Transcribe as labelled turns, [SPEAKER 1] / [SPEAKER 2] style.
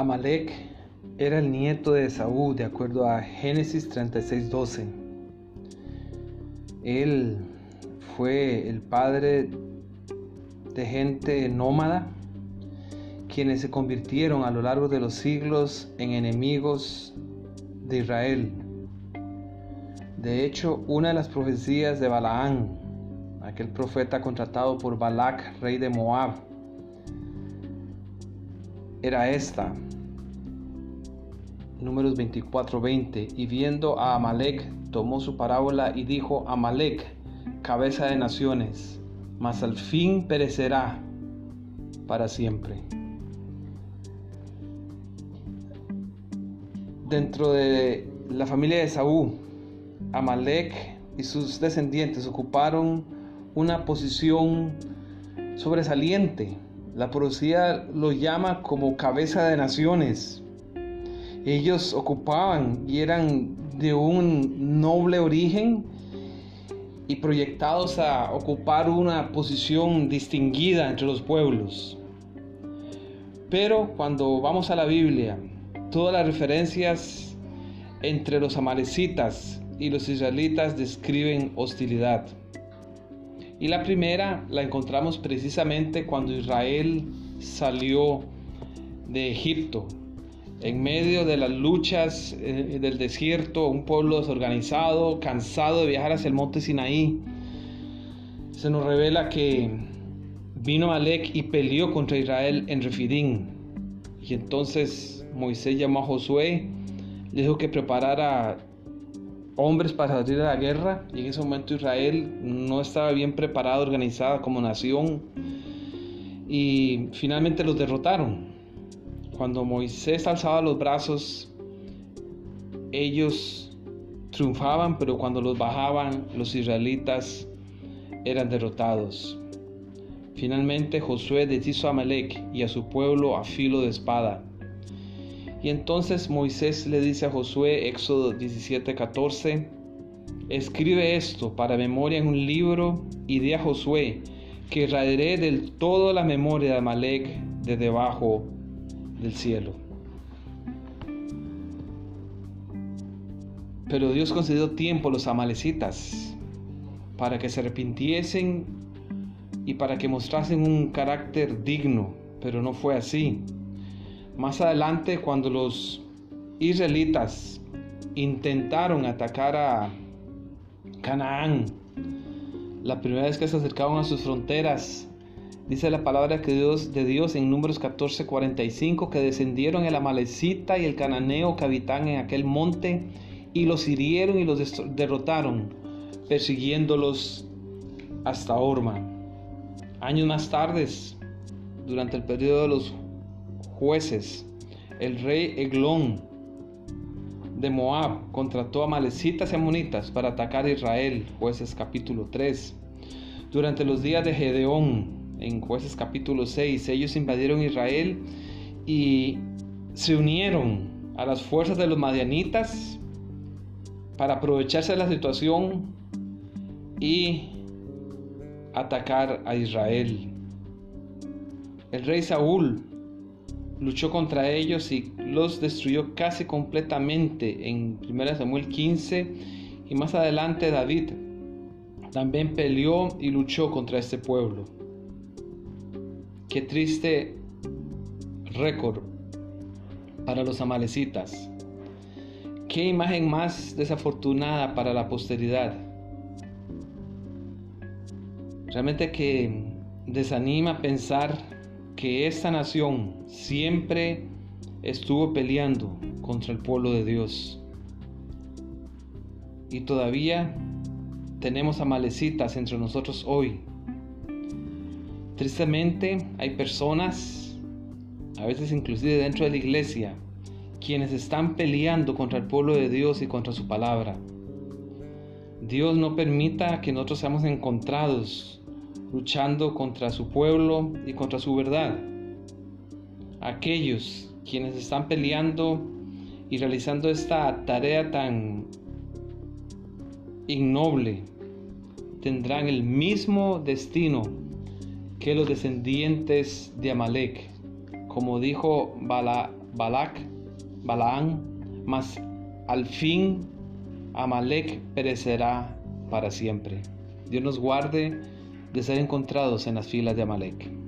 [SPEAKER 1] Amalek era el nieto de Esaú, de acuerdo a Génesis 36:12. Él fue el padre de gente nómada, quienes se convirtieron a lo largo de los siglos en enemigos de Israel. De hecho, una de las profecías de Balaán, aquel profeta contratado por Balac, rey de Moab, era esta. Números 24:20. Y viendo a Amalek, tomó su parábola y dijo: Amalek, cabeza de naciones, mas al fin perecerá para siempre. Dentro de la familia de Saúl, Amalek y sus descendientes ocuparon una posición sobresaliente la poesía lo llama como cabeza de naciones. Ellos ocupaban y eran de un noble origen y proyectados a ocupar una posición distinguida entre los pueblos. Pero cuando vamos a la Biblia, todas las referencias entre los amalecitas y los israelitas describen hostilidad. Y la primera la encontramos precisamente cuando Israel salió de Egipto. En medio de las luchas eh, del desierto, un pueblo desorganizado, cansado de viajar hacia el monte Sinaí, se nos revela que vino Alec y peleó contra Israel en Refidín. Y entonces Moisés llamó a Josué, le dijo que preparara hombres para salir a la guerra y en ese momento Israel no estaba bien preparada, organizada como nación y finalmente los derrotaron. Cuando Moisés alzaba los brazos, ellos triunfaban, pero cuando los bajaban, los israelitas eran derrotados. Finalmente Josué deshizo a Amalek y a su pueblo a filo de espada y entonces Moisés le dice a Josué, Éxodo 17:14, escribe esto para memoria en un libro y di a Josué que raeré del todo la memoria de Amalek de debajo del cielo. Pero Dios concedió tiempo a los amalecitas para que se arrepintiesen y para que mostrasen un carácter digno, pero no fue así. Más adelante, cuando los israelitas intentaron atacar a Canaán, la primera vez que se acercaban a sus fronteras, dice la palabra que de Dios en Números 14:45 que descendieron el amalecita y el cananeo que habitan en aquel monte y los hirieron y los derrotaron, persiguiéndolos hasta Orma. Años más tarde, durante el periodo de los jueces. El rey Eglón de Moab contrató a malecitas y amonitas para atacar a Israel, jueces capítulo 3. Durante los días de Gedeón, en jueces capítulo 6, ellos invadieron Israel y se unieron a las fuerzas de los madianitas para aprovecharse de la situación y atacar a Israel. El rey Saúl luchó contra ellos y los destruyó casi completamente en 1 Samuel 15 y más adelante David también peleó y luchó contra este pueblo. Qué triste récord para los amalecitas. Qué imagen más desafortunada para la posteridad. Realmente que desanima pensar que esta nación siempre estuvo peleando contra el pueblo de Dios. Y todavía tenemos amalecitas entre nosotros hoy. Tristemente hay personas, a veces inclusive dentro de la iglesia, quienes están peleando contra el pueblo de Dios y contra su palabra. Dios no permita que nosotros seamos encontrados luchando contra su pueblo y contra su verdad. Aquellos quienes están peleando y realizando esta tarea tan ignoble tendrán el mismo destino que los descendientes de Amalek, como dijo Balak, Balaán, mas al fin Amalek perecerá para siempre. Dios nos guarde de ser encontrados en las filas de Amalek.